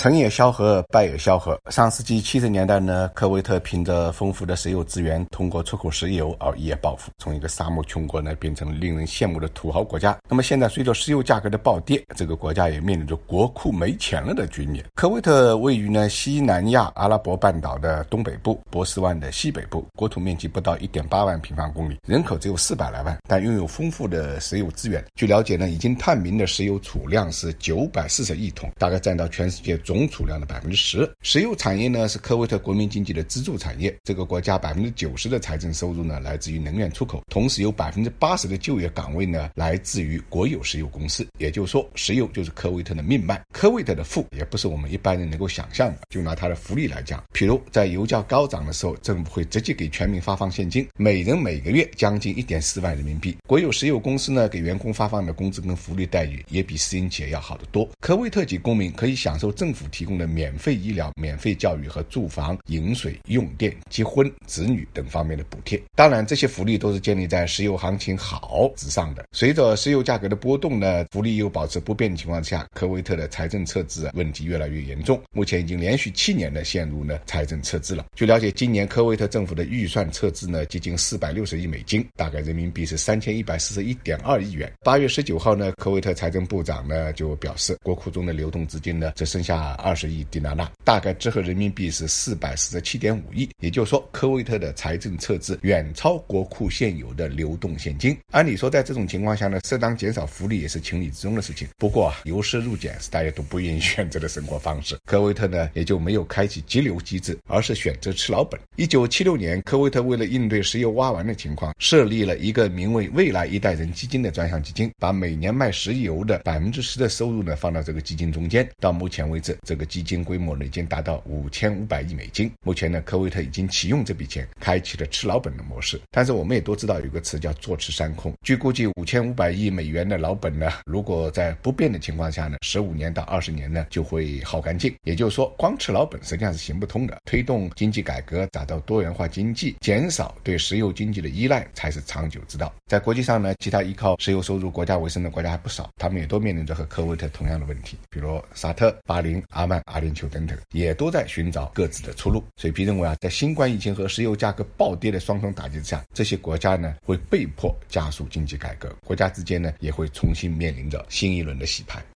成也萧何，败也萧何。上世纪七十年代呢，科威特凭着丰富的石油资源，通过出口石油而一夜暴富，从一个沙漠穷国呢，变成了令人羡慕的土豪国家。那么现在，随着石油价格的暴跌，这个国家也面临着国库没钱了的局面。科威特位于呢西南亚阿拉伯半岛的东北部，波斯湾的西北部，国土面积不到一点八万平方公里，人口只有四百来万，但拥有丰富的石油资源。据了解呢，已经探明的石油储量是九百四十亿桶，大概占到全世界。总储量的百分之十，石油产业呢是科威特国民经济的支柱产业。这个国家百分之九十的财政收入呢来自于能源出口，同时有百分之八十的就业岗位呢来自于国有石油公司。也就是说，石油就是科威特的命脉。科威特的富也不是我们一般人能够想象的。就拿它的福利来讲，譬如在油价高涨的时候，政府会直接给全民发放现金，每人每个月将近一点四万人民币。国有石油公司呢给员工发放的工资跟福利待遇也比私营企业要好得多。科威特籍公民可以享受政府。府提供的免费医疗、免费教育和住房、饮水、用电、结婚、子女等方面的补贴。当然，这些福利都是建立在石油行情好之上的。随着石油价格的波动呢，福利又保持不变的情况下，科威特的财政赤字问题越来越严重。目前已经连续七年的陷入呢财政赤字了。据了解，今年科威特政府的预算赤字呢接近四百六十亿美金，大概人民币是三千一百四十一点二亿元。八月十九号呢，科威特财政部长呢就表示，国库中的流动资金呢只剩下。二十亿迪纳纳，大概折合人民币是四百四十七点五亿。也就是说，科威特的财政赤字远超国库现有的流动现金。按理说，在这种情况下呢，适当减少福利也是情理之中的事情。不过啊，由奢入俭是大家都不愿意选择的生活方式。科威特呢，也就没有开启激流机制，而是选择吃老本。一九七六年，科威特为了应对石油挖完的情况，设立了一个名为“未来一代人基金”的专项基金，把每年卖石油的百分之十的收入呢放到这个基金中间。到目前为止，这个基金规模呢已经达到五千五百亿美金。目前呢，科威特已经启用这笔钱，开启了吃老本的模式。但是我们也都知道有个词叫坐吃山空。据估计，五千五百亿美元的老本呢，如果在不变的情况下呢，十五年到二十年呢就会耗干净。也就是说，光吃老本实际上是行不通的。推动经济改革，找到多元化经济，减少对石油经济的依赖，才是长久之道。在国际上呢，其他依靠石油收入国家为生的国家还不少，他们也都面临着和科威特同样的问题，比如沙特、巴林、阿曼。阿联酋等等也都在寻找各自的出路。水皮认为啊，在新冠疫情和石油价格暴跌的双重打击之下，这些国家呢会被迫加速经济改革，国家之间呢也会重新面临着新一轮的洗牌。